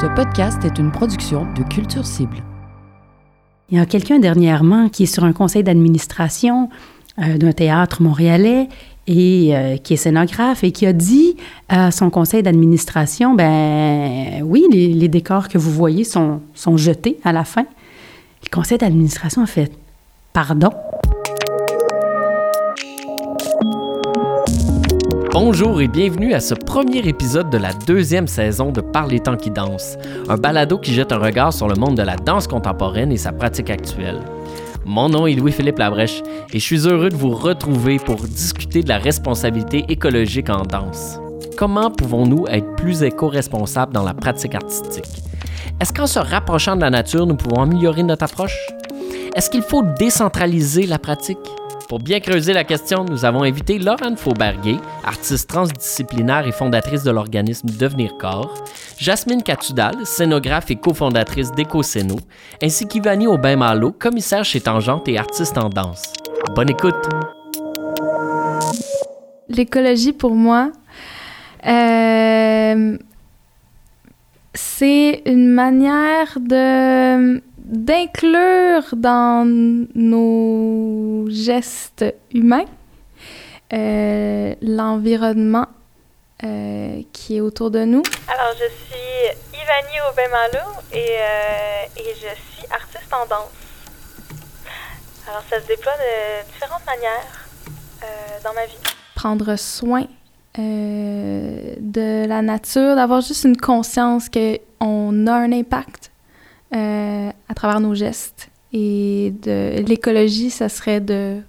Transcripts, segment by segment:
Ce podcast est une production de Culture Cible. Il y a quelqu'un dernièrement qui est sur un conseil d'administration euh, d'un théâtre montréalais et euh, qui est scénographe et qui a dit à son conseil d'administration, ben oui, les, décors que vous voyez sont, sont jetés à la fin. Le conseil d'administration a fait, pardon? Bonjour et bienvenue à ce premier épisode de la deuxième saison de Par les temps qui dansent, un balado qui jette un regard sur le monde de la danse contemporaine et sa pratique actuelle. Mon nom est Louis-Philippe Labrèche et je suis heureux de vous retrouver pour discuter de la responsabilité écologique en danse. Comment pouvons-nous être plus éco-responsables dans la pratique artistique? Est-ce qu'en se rapprochant de la nature, nous pouvons améliorer notre approche? Est-ce qu'il faut décentraliser la pratique? Pour bien creuser la question, nous avons invité Laurent Fauberguet, artiste transdisciplinaire et fondatrice de l'organisme Devenir Corps, Jasmine Catudal, scénographe et cofondatrice d'EcoScéno, ainsi qu'Ivani Aubin-Malo, commissaire chez Tangente et artiste en danse. Bonne écoute! L'écologie, pour moi, euh, c'est une manière de d'inclure dans nos gestes humains euh, l'environnement euh, qui est autour de nous. Alors, je suis Ivani Aubin-Malo et, euh, et je suis artiste en danse. Alors, ça se déploie de différentes manières dans ma vie. Prendre soin de la nature, d'avoir juste une conscience qu'on a un impact euh, à travers nos gestes. Et de l'écologie, ça serait de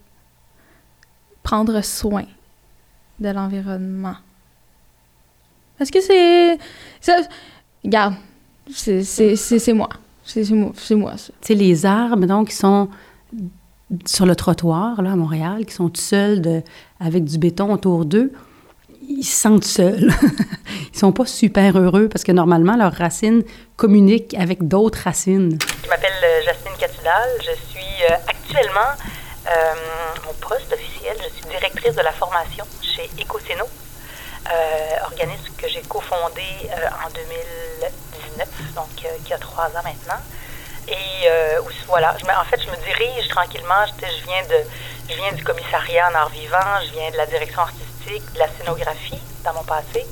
prendre soin de l'environnement. Est-ce que c'est. Regarde, c'est moi. C'est moi, ça. Tu sais, les arbres, donc, qui sont sur le trottoir, là, à Montréal, qui sont tout seuls de, avec du béton autour d'eux, ils se sentent seuls. ils sont pas super heureux parce que normalement, leurs racines communiquent avec d'autres racines. Je m'appelle euh, Jasmine Catudal. Je suis euh, actuellement, euh, mon poste officiel, je suis directrice de la formation chez EcoSeno, organisme que j'ai cofondé en 2019, donc qui a trois ans maintenant. Et voilà, en fait, je me dirige tranquillement. Je, viens de, je viens du commissariat en art vivant, je viens de la direction artistique de la scénographie dans mon passé,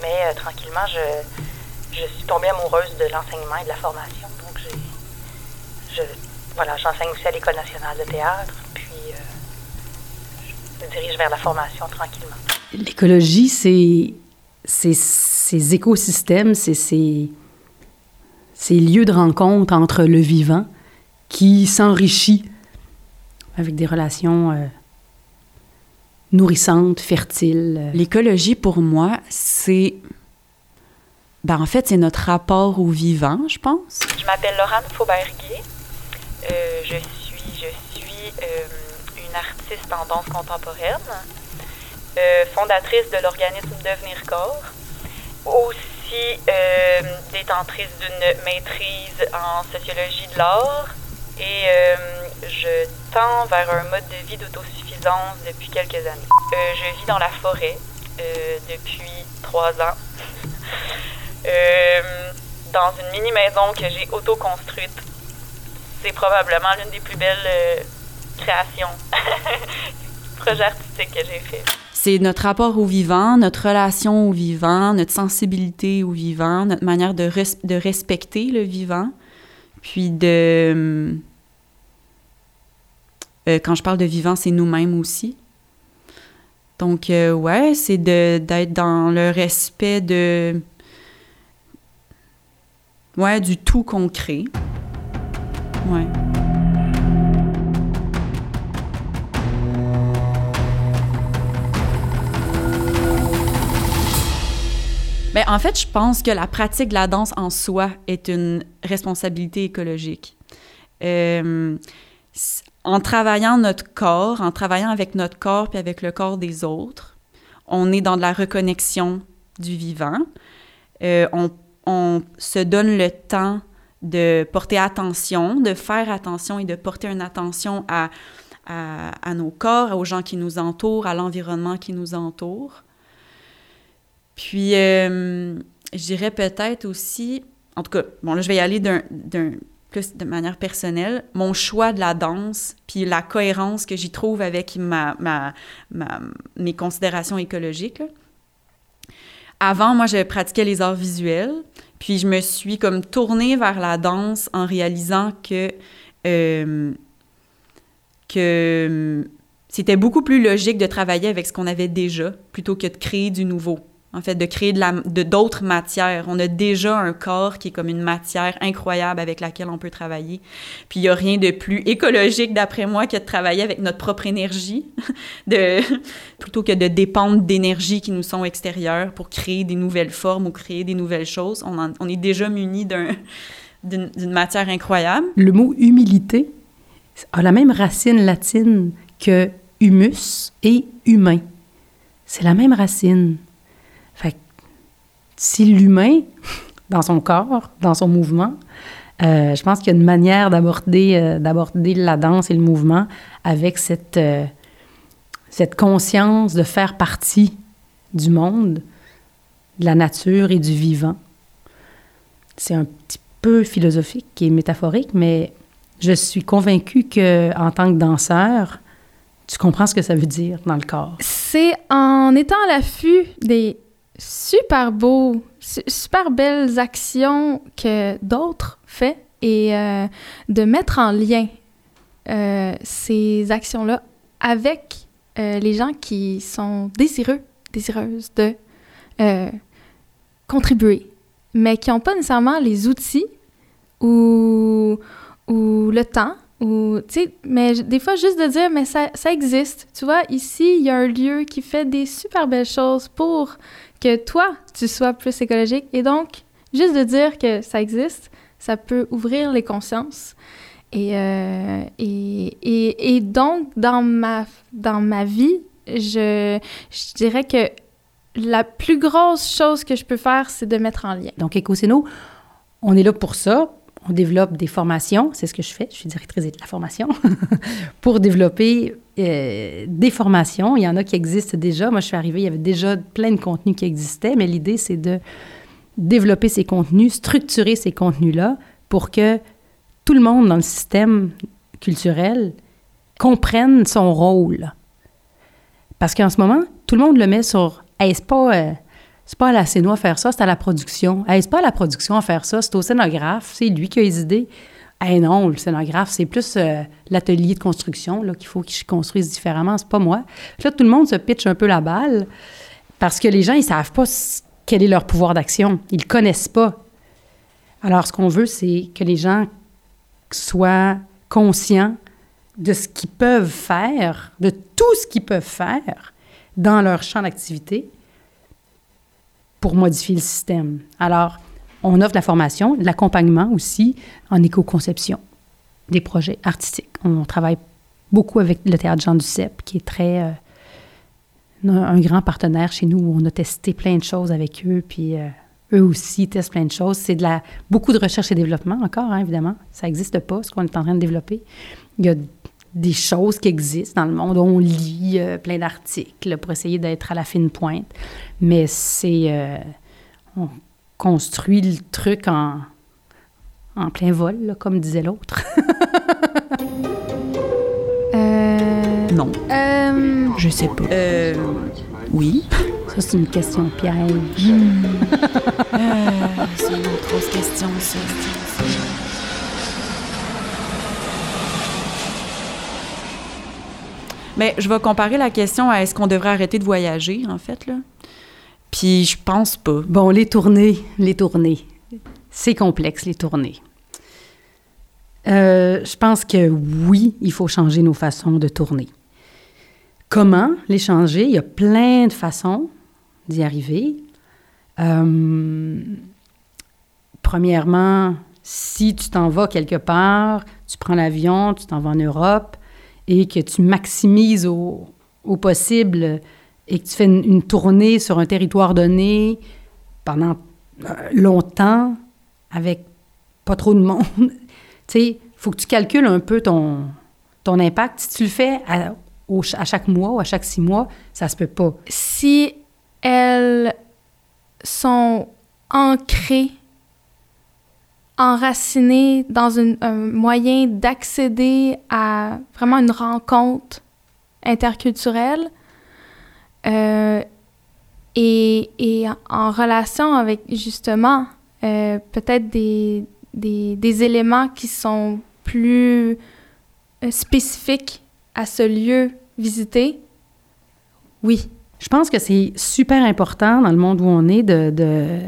mais euh, tranquillement, je, je, suis tombée amoureuse de l'enseignement et de la formation. Donc, je, voilà, j'enseigne aussi à l'École nationale de théâtre, puis euh, je me dirige vers la formation tranquillement. L'écologie, c'est ces écosystèmes, c'est ces, ces lieux de rencontre entre le vivant qui s'enrichit avec des relations euh, nourrissante, fertile. L'écologie, pour moi, c'est... Ben, en fait, c'est notre rapport au vivant, je pense. Je m'appelle Laurent Fauberguier. Euh, je suis, je suis euh, une artiste en danse contemporaine, euh, fondatrice de l'organisme Devenir Corps, aussi détentrice d'une maîtrise en sociologie de l'art et je tends vers un mode de vie d'autosuffisance depuis quelques années. Euh, je vis dans la forêt euh, depuis trois ans. Euh, dans une mini maison que j'ai auto-construite. C'est probablement l'une des plus belles créations, projets artistiques que j'ai fait. C'est notre rapport au vivant, notre relation au vivant, notre sensibilité au vivant, notre manière de, de respecter le vivant, puis de euh, quand je parle de vivant, c'est nous-mêmes aussi. Donc, euh, ouais, c'est d'être dans le respect de. Ouais, du tout concret. Ouais. Bien, en fait, je pense que la pratique de la danse en soi est une responsabilité écologique. Euh, en travaillant notre corps, en travaillant avec notre corps puis avec le corps des autres, on est dans de la reconnexion du vivant. Euh, on, se donne le temps de porter attention, de faire attention et de porter une attention à, nos corps, aux gens qui nous entourent, à l'environnement qui nous entoure. Puis, euh, je dirais peut-être aussi, en tout cas, bon, là, je vais y aller d'un plus de manière personnelle, mon choix de la danse, puis la cohérence que j'y trouve avec ma, ma, mes considérations écologiques. Avant, moi, je pratiquais les arts visuels, puis je me suis comme tournée vers la danse en réalisant que, euh, que euh, c'était beaucoup plus logique de travailler avec ce qu'on avait déjà plutôt que de créer du nouveau. En fait, de créer de d'autres matières. On a déjà un corps qui est comme une matière incroyable avec laquelle on peut travailler. Puis il n'y a rien de plus écologique, d'après moi, que de travailler avec notre propre énergie, de, plutôt que de dépendre d'énergies qui nous sont extérieures pour créer des nouvelles formes ou créer des nouvelles choses. On, est déjà muni d'un- d'une d'une matière incroyable. Le mot humilité a la même racine latine que humus et humain. C'est la même racine. Si l'humain, dans son corps, dans son mouvement, euh, je pense qu'il y a une manière d'aborder euh, la danse et le mouvement avec cette, euh, cette conscience de faire partie du monde, de la nature et du vivant. C'est un petit peu philosophique et métaphorique, mais je suis convaincue que en tant que danseur, tu comprends ce que ça veut dire dans le corps. C'est en étant à l'affût des super beaux, su- super belles actions que d'autres font et euh, de mettre en lien euh, ces actions-là avec euh, les gens qui sont désireux, désireuses de contribuer, mais qui n'ont pas nécessairement les outils ou, le temps ou, mais des fois, juste de dire, mais ça, ça existe. Tu vois, ici, il y a un lieu qui fait des super belles choses pour toi, tu sois plus écologique. Et donc, juste de dire que ça existe, ça peut ouvrir les consciences. Et, euh, et, et, et donc, dans ma, dans ma vie, je, je dirais que la plus grosse chose que je peux faire, c'est de mettre en lien. Donc, Ecoseno, on est là pour ça. On développe des formations, c'est ce que je fais, je suis directrice de la formation, pour développer euh, des formations. Il y en a qui existent déjà. Moi, je suis arrivée, il y avait déjà plein de contenus qui existaient, mais l'idée, c'est de développer ces contenus, structurer ces contenus-là pour que tout le monde dans le système culturel comprenne son rôle. Parce qu'en ce moment, tout le monde le met sur Hey, c'est pas à la scéno à faire ça, c'est à la production. Hey, c'est pas à la production à faire ça, c'est au scénographe, c'est lui qui a les idées. Hey, non, le scénographe, c'est plus euh, l'atelier de construction là, qu'il faut qu'il construise différemment, c'est pas moi. Là, tout le monde se pitche un peu la balle parce que les gens, ils savent pas quel est leur pouvoir d'action. Ils le connaissent pas. Alors, ce qu'on veut, c'est que les gens soient conscients de ce qu'ils peuvent faire, de tout ce qu'ils peuvent faire dans leur champ d'activité pour modifier le système. Alors, on offre la formation, l'accompagnement aussi en éco-conception des projets artistiques. On travaille beaucoup avec le Théâtre Jean Duceppe, qui est très... euh, un grand partenaire chez nous on a testé plein de choses avec eux, puis euh, eux aussi testent plein de choses. C'est de la beaucoup de recherche et développement encore, hein, évidemment. Ça n'existe pas, ce qu'on est en train de développer. Il y a des choses qui existent dans le monde. On lit euh, plein d'articles pour essayer d'être à la fine pointe. Mais c'est... euh, on construit le truc en, en plein vol, là, comme disait l'autre. Euh, Non. euh, Je sais pas. Euh, oui. Ça, c'est une question piège. c'est une autre grosse question, ça. Mais je vais comparer la question à est-ce qu'on devrait arrêter de voyager, en fait, là? Puis je pense pas. Bon, les tournées, les tournées. C'est complexe, les tournées. Euh, je pense que oui, il faut changer nos façons de tourner. Comment les changer? Il y a plein de façons d'y arriver. Euh, premièrement, si tu t'en vas quelque part, tu prends l'avion, tu t'en vas en Europe et que tu maximises au, possible et que tu fais une, une tournée sur un territoire donné pendant euh, longtemps avec pas trop de monde, tu sais, il faut que tu calcules un peu ton, ton impact. Si tu le fais à, au- à chaque mois ou à chaque six mois, ça se peut pas. si elles sont ancrées enraciné dans un moyen d'accéder à vraiment une rencontre interculturelle euh, et, et, en relation avec justement euh, peut-être des, des, des, éléments qui sont plus euh, spécifiques à ce lieu visité, oui. Je pense que c'est super important dans le monde où on est de,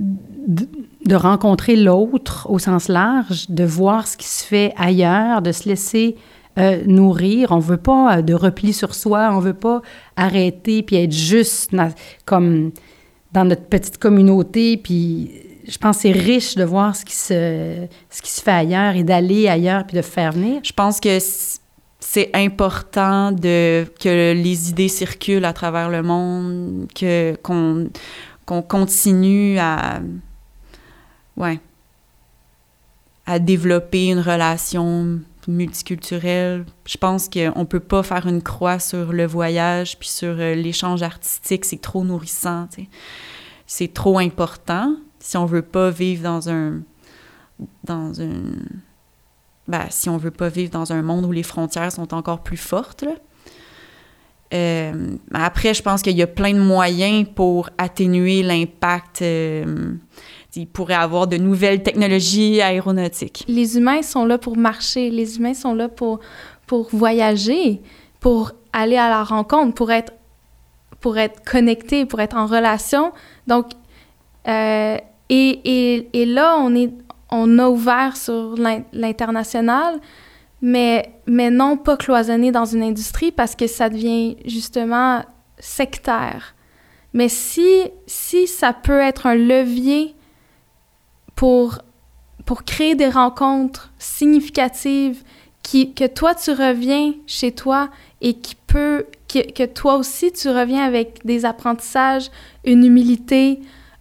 de, rencontrer l'autre au sens large, de voir ce qui se fait ailleurs, de se laisser euh, nourrir. On veut pas euh, de repli sur soi, on veut pas arrêter puis être juste comme dans notre petite communauté. Puis je pense que c'est riche de voir ce qui se, ce qui se fait ailleurs et d'aller ailleurs puis de faire venir. Je pense que c'est important de, que les idées circulent à travers le monde, que, qu'on, qu'on continue à, développer une relation multiculturelle. Je pense qu'on ne peut pas faire une croix sur le voyage puis sur euh, l'échange artistique. C'est trop nourrissant. C'est trop important si on veut pas vivre dans un... ben, si on veut pas vivre dans un monde où les frontières sont encore plus fortes. Euh, après, je pense qu'il y a plein de moyens pour atténuer l'impact. Euh, il pourrait avoir de nouvelles technologies aéronautiques. Les humains sont là pour marcher, les humains sont là pour, pour voyager, pour aller à la rencontre, pour être, pour être connectés, pour être en relation. Donc, euh, et, et, et là, on est, on a ouvert sur l'international, mais, mais non pas cloisonné dans une industrie parce que ça devient justement sectaire. Mais si, si ça peut être un levier pour, pour créer des rencontres significatives, qui, que toi, tu reviens chez toi et qui peut, que, que toi aussi, tu reviens avec des apprentissages, une humilité,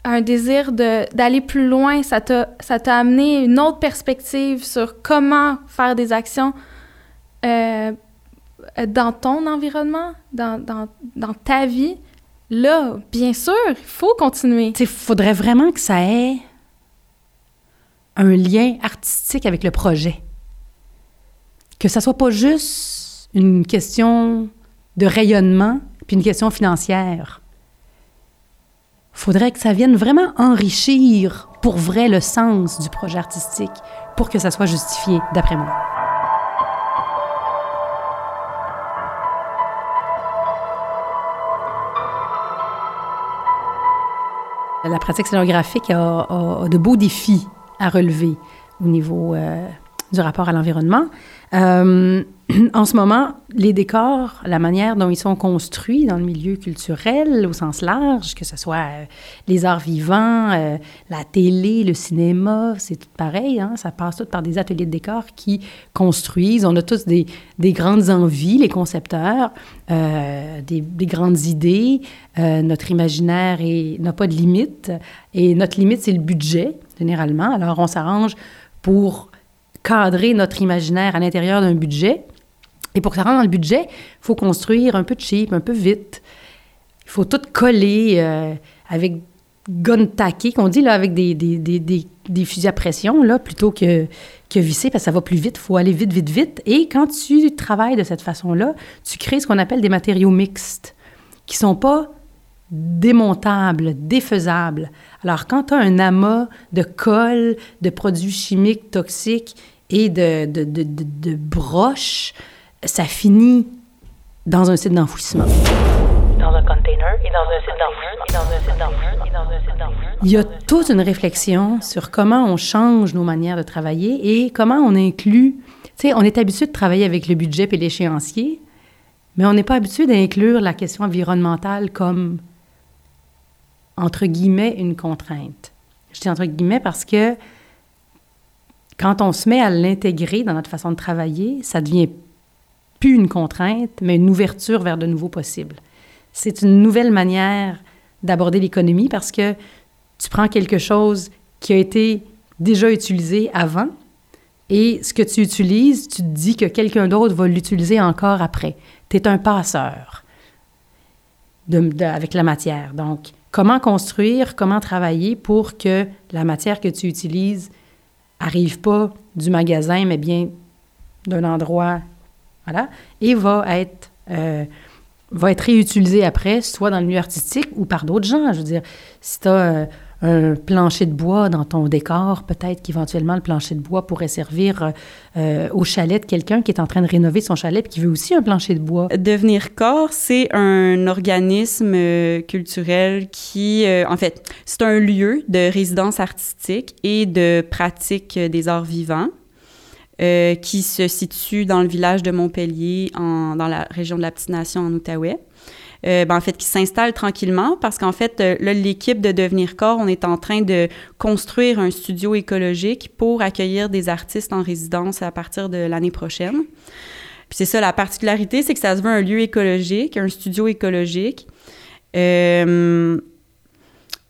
un désir d'aller plus loin, ça t'a amené une autre perspective sur comment faire des actions euh, dans ton environnement, dans, dans, dans, ta vie, là, bien sûr, il faut continuer. Il faudrait vraiment que ça ait un lien artistique avec le projet. Que ça soit pas juste une question de rayonnement puis une question financière faudrait que ça vienne vraiment enrichir pour vrai le sens du projet artistique pour que ça soit justifié, d'après moi. La pratique scénographique a, de beaux défis à relever au niveau euh, du rapport à l'environnement. Euh, en ce moment, les décors, la manière dont ils sont construits dans le milieu culturel au sens large, que ce soit euh, les arts vivants, euh, la télé, le cinéma, c'est tout pareil. Hein? Ça passe tout par des ateliers de décors qui construisent. On a tous des, des grandes envies, les concepteurs, des, des, grandes idées. Notre imaginaire n'a pas de limite. Et notre limite, c'est le budget, généralement. Alors, on s'arrange pour cadrer notre imaginaire à l'intérieur d'un budget. Et pour que ça rentre dans le budget, il faut construire un peu cheap, un peu vite. Il faut tout coller euh, avec gun taqué, qu'on dit, là, avec des, des, des, des, fusils à pression, là, plutôt que, que visser, parce que ça va plus vite. Il faut aller vite, vite, vite. Et quand tu travailles de cette façon-là, tu crées ce qu'on appelle des matériaux mixtes, qui sont pas démontables, défaisables. Alors, quand tu as un amas de colle, de produits chimiques toxiques et de, de, de, de broches, ça finit dans un site d'enfouissement. Dans un container dans un site d'enfouissement. Et dans un site d'enfouissement. Il y a toute une réflexion sur comment on change nos manières de travailler et comment on inclut. Tu sais, on est habitué de travailler avec le budget et l'échéancier, mais on n'est pas habitué d'inclure la question environnementale comme, entre guillemets, une contrainte. Je dis entre guillemets parce que quand on se met à l'intégrer dans notre façon de travailler, ça devient plus une contrainte, mais une ouverture vers de nouveaux possibles. C'est une nouvelle manière d'aborder l'économie parce que tu prends quelque chose qui a été déjà utilisé avant et ce que tu utilises, tu te dis que quelqu'un d'autre va l'utiliser encore après. Tu es un passeur avec la matière. Donc, comment construire, comment travailler pour que la matière que tu utilises arrive pas du magasin, mais bien d'un endroit, voilà, et va être, euh, va être réutilisé après, soit dans le milieu artistique ou par d'autres gens. Je veux dire, si tu un plancher de bois dans ton décor, peut-être qu'éventuellement le plancher de bois pourrait servir euh, au chalet de quelqu'un qui est en train de rénover son chalet et qui veut aussi un plancher de bois. Devenir corps, c'est un organisme euh, culturel qui, euh, en fait, c'est un lieu de résidence artistique et de pratique des arts vivants. qui se situe dans le village de Montpellier, en, dans la région de la Petite Nation en Outaouais. Euh, ben, en fait, qui s'installe tranquillement parce qu'en fait, euh, l'équipe de Devenir Corps, on est en train de construire un studio écologique pour accueillir des artistes en résidence à partir de l'année prochaine. Puis c'est ça, la particularité, c'est que ça se veut un lieu écologique, un studio écologique. Euh,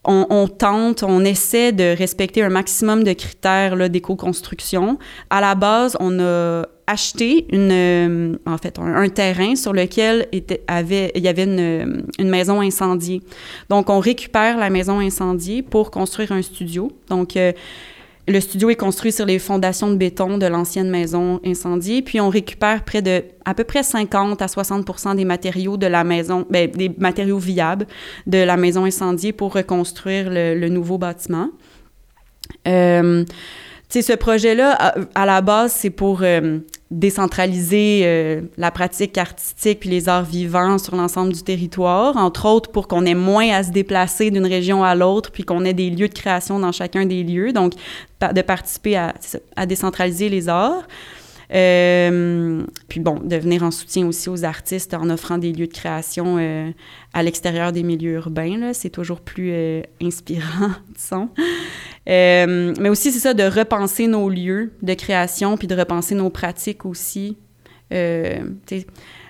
on, tente, on essaie de respecter un maximum de critères d'éco-construction. À la base, on a acheté une, euh, en fait, un, terrain sur lequel était, il y avait une, une, maison incendiée. Donc, on récupère la maison incendiée pour construire un studio. Donc, euh, le studio est construit sur les fondations de béton de l'ancienne maison incendiée, puis on récupère près de à peu près 50 à 60 des matériaux de la maison, bien, des matériaux viables de la maison incendiée pour reconstruire le, nouveau bâtiment. Euh, ce projet-là, à, la base, c'est pour euh, décentraliser euh, la pratique artistique puis les arts vivants sur l'ensemble du territoire, entre autres pour qu'on ait moins à se déplacer d'une région à l'autre puis qu'on ait des lieux de création dans chacun des lieux, donc de participer à, à décentraliser les arts. Euh, puis bon, de venir en soutien aussi aux artistes en offrant des lieux de création euh, à l'extérieur des milieux urbains. C'est toujours plus euh, inspirant, disons. mais aussi, c'est ça, de repenser nos lieux de création, puis de repenser nos pratiques aussi.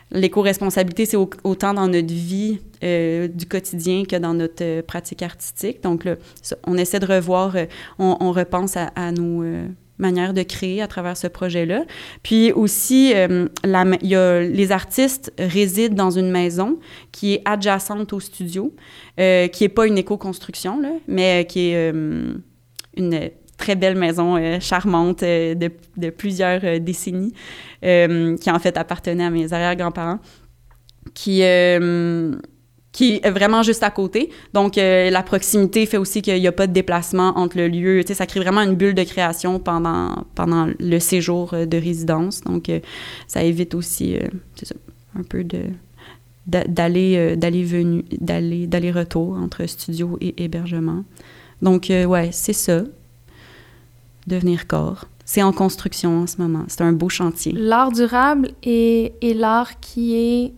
L'éco-responsabilité, c'est autant dans notre vie du quotidien que dans notre pratique artistique. Donc, là, on essaie de revoir, on, repense à, à nos manière de créer à travers ce projet-là. Puis aussi, euh, les artistes résident dans une maison qui est adjacente au studio, euh, qui n'est pas une éco-construction, mais qui est euh, une très belle maison charmante de, plusieurs décennies, qui en fait appartenait à mes arrière-grands-parents, qui est vraiment juste à côté. Donc, euh, la proximité fait aussi qu'il n'y a pas de déplacement entre le lieu. Tu sais, ça crée vraiment une bulle de création pendant, pendant le séjour euh, de résidence. Donc, euh, ça évite aussi un peu de d'aller d'aller venu d'aller d'aller retour entre studio et hébergement. Donc ouais, c'est ça. Devenir corps. C'est en construction en ce moment. C'est un beau chantier. L'art durable est, est l'art qui est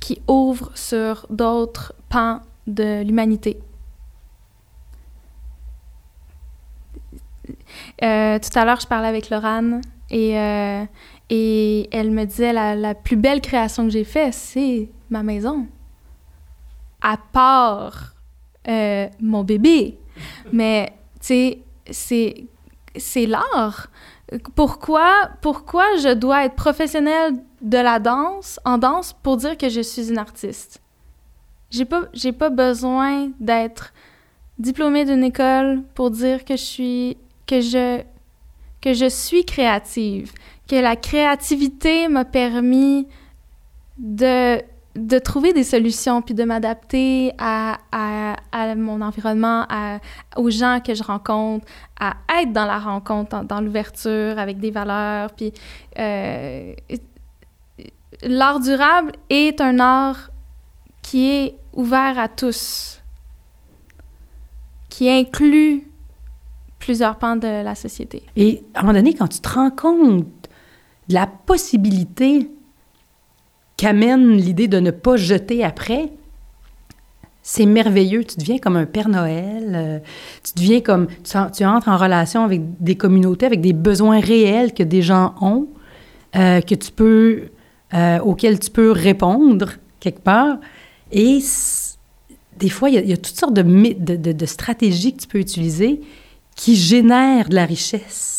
qui ouvre sur d'autres pans de l'humanité. Euh, tout à l'heure, je parlais avec Laurane et, euh, et elle me disait la, la plus belle création que j'ai faite, c'est ma maison. À part euh, mon bébé. Mais, tu sais, c'est l'art. Pourquoi, pourquoi je dois être professionnelle de la danse, en danse, pour dire que je suis une artiste? J'ai pas, pas besoin d'être diplômée d'une école pour dire que je suis, que je, que je suis créative, que la créativité m'a permis de de trouver des solutions puis de m'adapter à, à, à, mon environnement, à, aux gens que je rencontre, à être dans la rencontre, dans, l'ouverture avec des valeurs. Puis euh, l'art durable est un art qui est ouvert à tous, qui inclut plusieurs pans de la société. Et à un moment donné, quand tu te rends compte de la possibilité qu'amène l'idée de ne pas jeter après, c'est merveilleux. Tu deviens comme un Père Noël. Euh, tu deviens comme. Tu, entres en relation avec des communautés, avec des besoins réels que des gens ont, euh, que tu peux, euh, auxquels tu peux répondre quelque part. Et des fois, il y, a toutes sortes de, de, de, stratégies que tu peux utiliser qui génèrent de la richesse.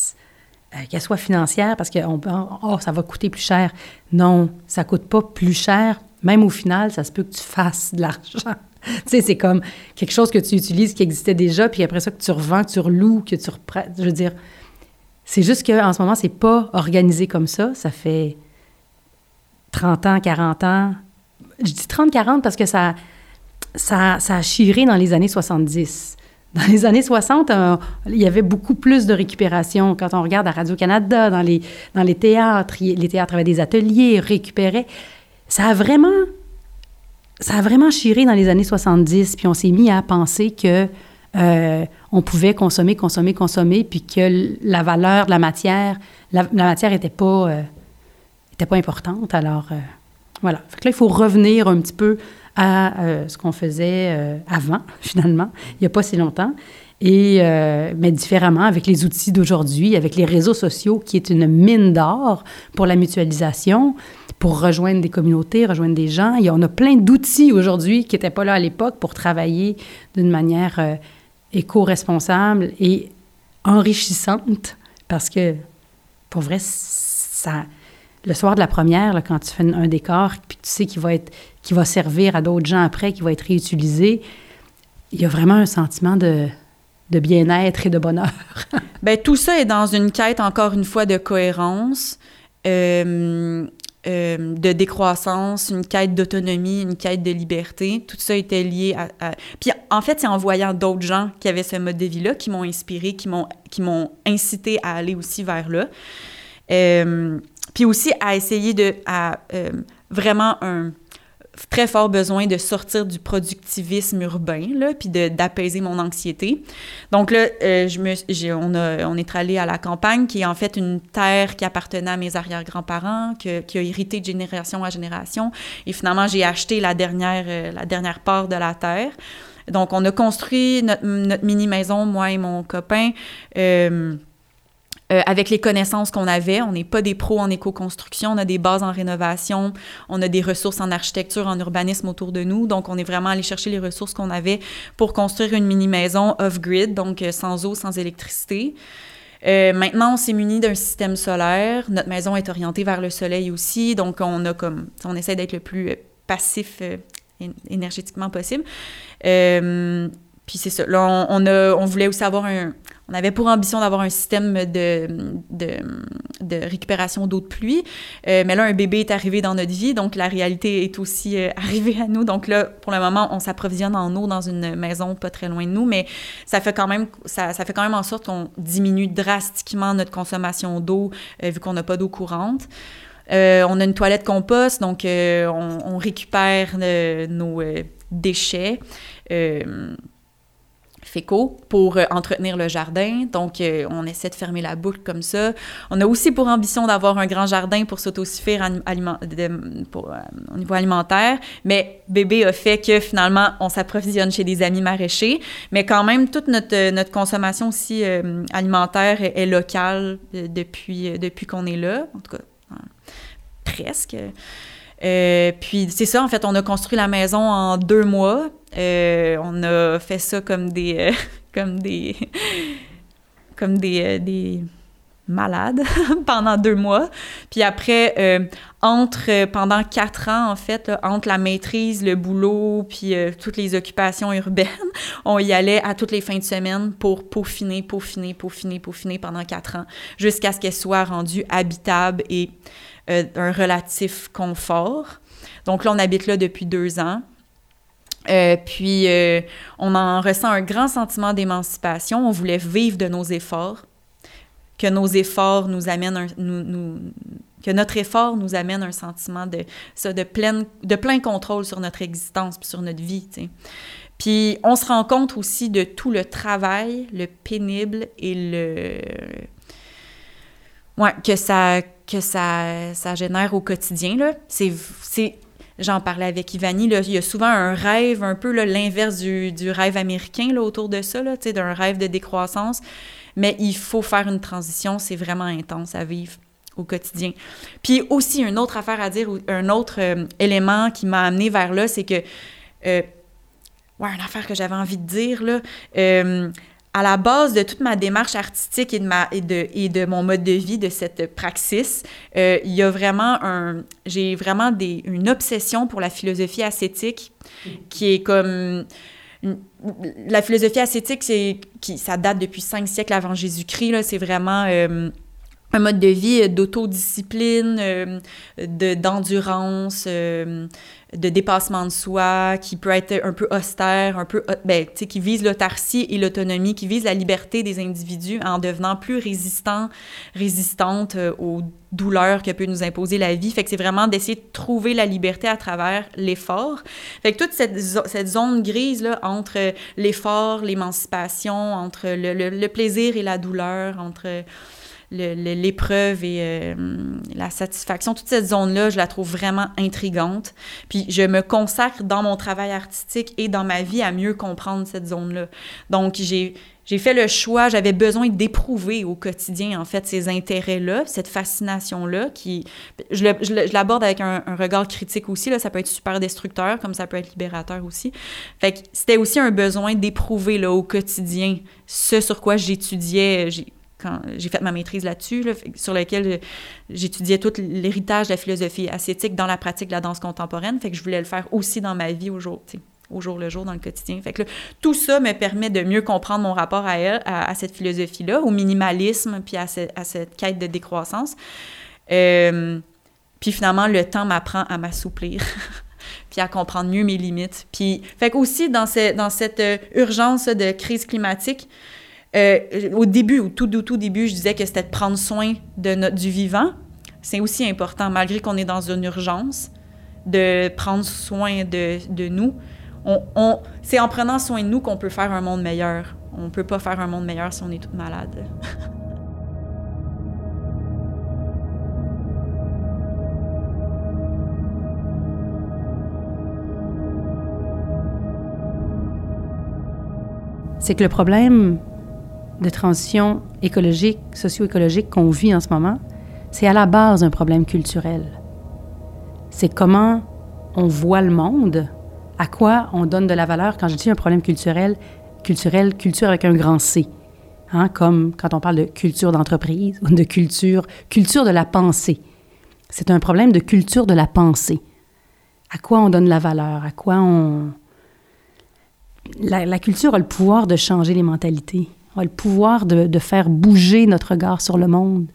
Euh, qu'elle soit financière, parce que on, oh, ça va coûter plus cher. Non, ça coûte pas plus cher. Même au final, ça se peut que tu fasses de l'argent. tu sais, c'est comme quelque chose que tu utilises qui existait déjà, puis après ça, que tu revends, que tu reloues, que tu reprends. Je veux dire, c'est juste qu'en ce moment, c'est pas organisé comme ça. Ça fait 30 ans, 40 ans. Je dis 30-40 parce que ça, ça, ça a chiré dans les années 70. Dans les années 60, euh, il y avait beaucoup plus de récupération. Quand on regarde à Radio-Canada, dans les, théâtres, les théâtres avaient des ateliers, récupéraient. Ça a vraiment, ça a vraiment chiré dans les années 70, puis on s'est mis à penser que euh, on pouvait consommer, consommer, consommer, puis que la valeur de la matière, la, matière n'était pas, euh, pas importante. Alors, voilà. Là, il faut revenir un petit peu à euh, ce qu'on faisait euh, avant, finalement, il n'y a pas si longtemps. Et, euh, mais différemment avec les outils d'aujourd'hui, avec les réseaux sociaux, qui est une mine d'or pour la mutualisation, pour rejoindre des communautés, rejoindre des gens. A, on a plein d'outils aujourd'hui qui n'étaient pas là à l'époque pour travailler d'une manière éco-responsable et enrichissante, parce que, pour vrai, ça, le soir de la première, quand tu fais un décor, puis tu sais qu'il va être, qu'il va servir à d'autres gens après, qu'il va être réutilisé, il y a vraiment un sentiment de, bien-être et de bonheur. Bien, tout ça est dans une quête, encore une fois, de cohérence, euh, euh, de décroissance, une quête d'autonomie, une quête de liberté. Tout ça était lié à... Puis, en fait, c'est en voyant d'autres gens qui avaient ce mode de vie-là qui m'ont inspiré, qui m'ont, qui m'ont incité à aller aussi vers là. Euh, puis aussi à essayer de... à euh, vraiment un très fort besoin de sortir du productivisme urbain, là, puis d'apaiser mon anxiété. Donc là, euh, je me, on, a, on est allé à la campagne, qui est en fait une terre qui appartenait à mes arrière-grands-parents, qui a hérité de génération à génération. Et finalement, j'ai acheté la dernière, euh, la dernière part de la terre. Donc, on a construit notre, notre mini-maison, moi et mon copain. Euh, euh, avec les connaissances qu'on avait. On n'est pas des pros en éco-construction, on a des bases en rénovation, on a des ressources en architecture, en urbanisme autour de nous. Donc, on est vraiment allé chercher les ressources qu'on avait pour construire une mini-maison off-grid, donc euh, sans eau, sans électricité. Euh, maintenant, on s'est muni d'un système solaire. Notre maison est orientée vers le soleil aussi, donc on a comme, on essaie d'être le plus passif énergétiquement possible. Puis c'est ça. Là, on, a, on voulait aussi avoir un, on avait pour ambition d'avoir un système de, de, de récupération d'eau de pluie. Euh, mais là, un bébé est arrivé dans notre vie, donc la réalité est aussi euh, arrivée à nous. Donc là, pour le moment, on s'approvisionne en eau dans une maison pas très loin de nous, mais ça fait quand même, ça, ça fait quand même en sorte qu'on diminue drastiquement notre consommation d'eau euh, vu qu'on n'a pas d'eau courante. on a une toilette compost, donc on, on, récupère nos déchets fécaux pour euh, entretenir le jardin. Donc, euh, on essaie de fermer la boucle comme ça. On a aussi pour ambition d'avoir un grand jardin pour s'autosuffire euh, au niveau alimentaire. Mais bébé a fait que finalement, on s'approvisionne chez des amis maraîchers. Mais quand même, toute notre, notre consommation aussi alimentaire est, locale depuis, depuis qu'on est là. En tout cas, presque. Puis c'est ça, en fait, on a construit la maison en deux mois. Euh, on a fait ça comme des euh, comme des comme des, euh, des malades pendant deux mois. Puis après, entre pendant quatre ans en fait, entre la maîtrise, le boulot, puis toutes les occupations urbaines, on y allait à toutes les fins de semaine pour peaufiner, peaufiner, peaufiner, peaufiner pendant quatre ans, jusqu'à ce qu'elle soit rendue habitable et un relatif confort. Donc là, on habite là depuis deux ans. Euh, puis, euh, on en ressent un grand sentiment d'émancipation. On voulait vivre de nos efforts, que nos efforts nous amènent un, que notre effort nous amène un sentiment de, ça, de, plein, de plein contrôle sur notre existence puis sur notre vie. Puis, on se rend compte aussi de tout le travail, le pénible et le. Ouais, que ça, que ça, ça génère au quotidien. C'est J'en parlais avec Ivani, là, il y a souvent un rêve, un peu l'inverse du, du, rêve américain là, autour de ça, d'un rêve de décroissance. Mais il faut faire une transition, c'est vraiment intense à vivre au quotidien. Puis aussi, une autre affaire à dire, un autre euh, élément qui m'a amené vers là, c'est que, euh, ouais, une affaire que j'avais envie de dire, là, euh, à la base de toute ma démarche artistique et de, ma, et de, et de mon mode de vie, de cette praxis, euh, il y a vraiment un... J'ai vraiment des, une obsession pour la philosophie ascétique qui est comme... la philosophie ascétique, c'est, qui, ça date depuis cinq siècles avant Jésus-Christ. C'est vraiment... Euh, un mode de vie d'autodiscipline, euh, de, d'endurance, euh, de dépassement de soi, qui peut être un peu austère, un peu, ben, tu sais, qui vise l'autarcie et l'autonomie, qui vise la liberté des individus en devenant plus résistant, résistante euh, aux douleurs que peut nous imposer la vie. Fait que c'est vraiment d'essayer de trouver la liberté à travers l'effort. Fait que toute cette, cette zone grise là, entre l'effort, l'émancipation, entre le, le, plaisir et la douleur, entre l'épreuve et euh, la satisfaction. Toute cette zone-là, je la trouve vraiment intrigante. Puis je me consacre dans mon travail artistique et dans ma vie à mieux comprendre cette zone-là. Donc j'ai j'ai fait le choix, j'avais besoin d'éprouver au quotidien, en fait, ces intérêts-là, cette fascination-là, qui, je, l'aborde avec un, regard critique aussi, là, ça peut être super destructeur, comme ça peut être libérateur aussi. Fait que c'était aussi un besoin d'éprouver, là, au quotidien, ce sur quoi j'étudiais, quand j'ai fait ma maîtrise là-dessus, sur lequel j'étudiais tout l'héritage de la philosophie ascétique dans la pratique de la danse contemporaine. Fait que je voulais le faire aussi dans ma vie au jour, au jour le jour, dans le quotidien. Fait que tout ça me permet de mieux comprendre mon rapport à cette philosophie-là, au minimalisme, puis à, cette quête de décroissance. Euh, puis finalement, le temps m'apprend à m'assouplir. puis à comprendre mieux mes limites. Puis, fait aussi dans, dans cette euh, urgence de crise climatique, euh, au début, au tout, tout, début, je disais que c'était de prendre soin du vivant. C'est aussi important, malgré qu'on est dans une urgence, de prendre soin de, nous. C'est en prenant soin de nous qu'on peut faire un monde meilleur. On ne peut pas faire un monde meilleur si on est toute malade. C'est que le problème, de transition écologique, socio-écologique qu'on vit en ce moment, c'est à la base un problème culturel. C'est comment on voit le monde, à quoi on donne de la valeur. Quand je dis un problème culturel, culturel, culture avec un grand C. Hein, comme quand on parle de culture d'entreprise de culture, culture de la pensée. C'est un problème de culture de la pensée. À quoi on donne la valeur, à quoi on... La culture a le pouvoir de changer les mentalités le pouvoir de, faire bouger notre regard sur le monde.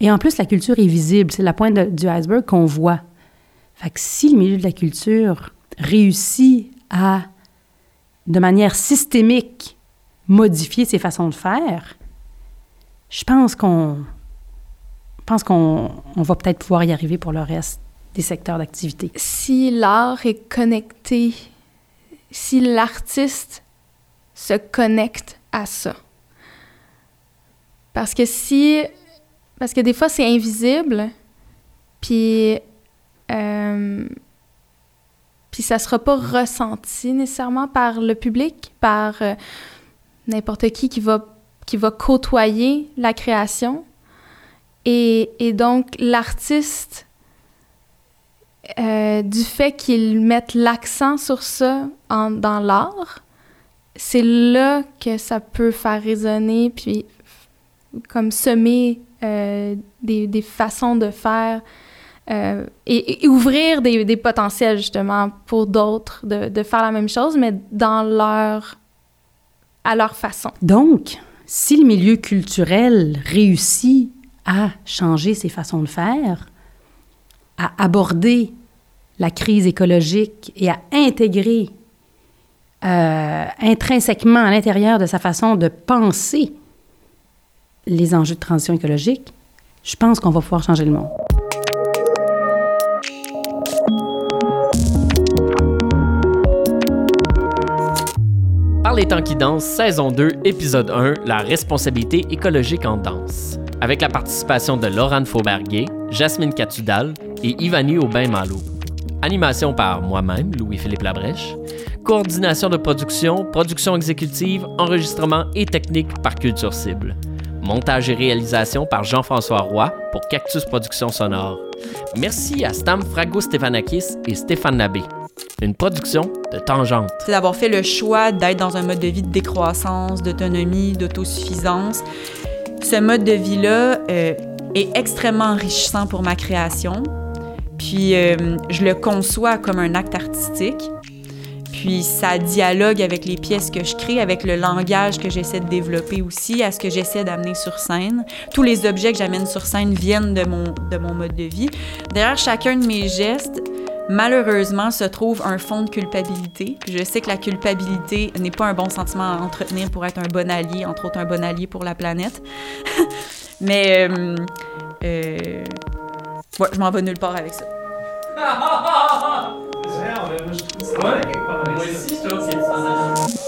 Et en plus, la culture est visible, c'est la pointe du iceberg qu'on voit. Fait que si le milieu de la culture réussit à, de manière systémique, modifier ses façons de faire, je pense qu'on pense qu'on va peut-être pouvoir y arriver pour le reste des secteurs d'activité. Si l'art est connecté, si l'artiste se connecte à ça. Parce que si. Parce que des fois, c'est invisible, puis. Euh, puis ça sera pas ressenti nécessairement par le public, par euh, n'importe qui qui va, qui va côtoyer la création. Et, et donc, l'artiste, euh, du fait qu'il mette l'accent sur ça en, dans l'art, c'est là que ça peut faire résonner, puis comme semer euh, des, façons de faire euh, et, ouvrir des, potentiels justement pour d'autres de, faire la même chose, mais dans leur à leur façon. Donc, si le milieu culturel réussit à changer ses façons de faire, à aborder la crise écologique et à intégrer euh, intrinsèquement à l'intérieur de sa façon de penser les enjeux de transition écologique, je pense qu'on va pouvoir changer le monde. Par les temps qui dansent, saison 2, épisode 1, la responsabilité écologique en danse. Avec la participation de Laurent Fauberguet, Jasmine Catudal et Ivani Aubin-Malo. Animation par moi-même, Louis-Philippe Labrèche. Coordination de production, production exécutive, enregistrement et technique par Culture Cible. Montage et réalisation par Jean-François Roy pour Cactus Productions Sonore. Merci à Stam Frago Stefanakis et Stéphane Nabé. une production de Tangente. C'est d'avoir fait le choix d'être dans un mode de vie de décroissance, d'autonomie, d'autosuffisance. Ce mode de vie-là euh, est extrêmement enrichissant pour ma création. Puis euh, je le conçois comme un acte artistique. Puis ça dialogue avec les pièces que je crée, avec le langage que j'essaie de développer aussi, à ce que j'essaie d'amener sur scène. Tous les objets que j'amène sur scène viennent de mon, de mon mode de vie. Derrière chacun de mes gestes, malheureusement, se trouve un fond de culpabilité. Je sais que la culpabilité n'est pas un bon sentiment à entretenir pour être un bon allié, entre autres un bon allié pour la planète. Mais euh, euh, ouais, je m'en vais nulle part avec ça. Moi aussi, je trouve que c'est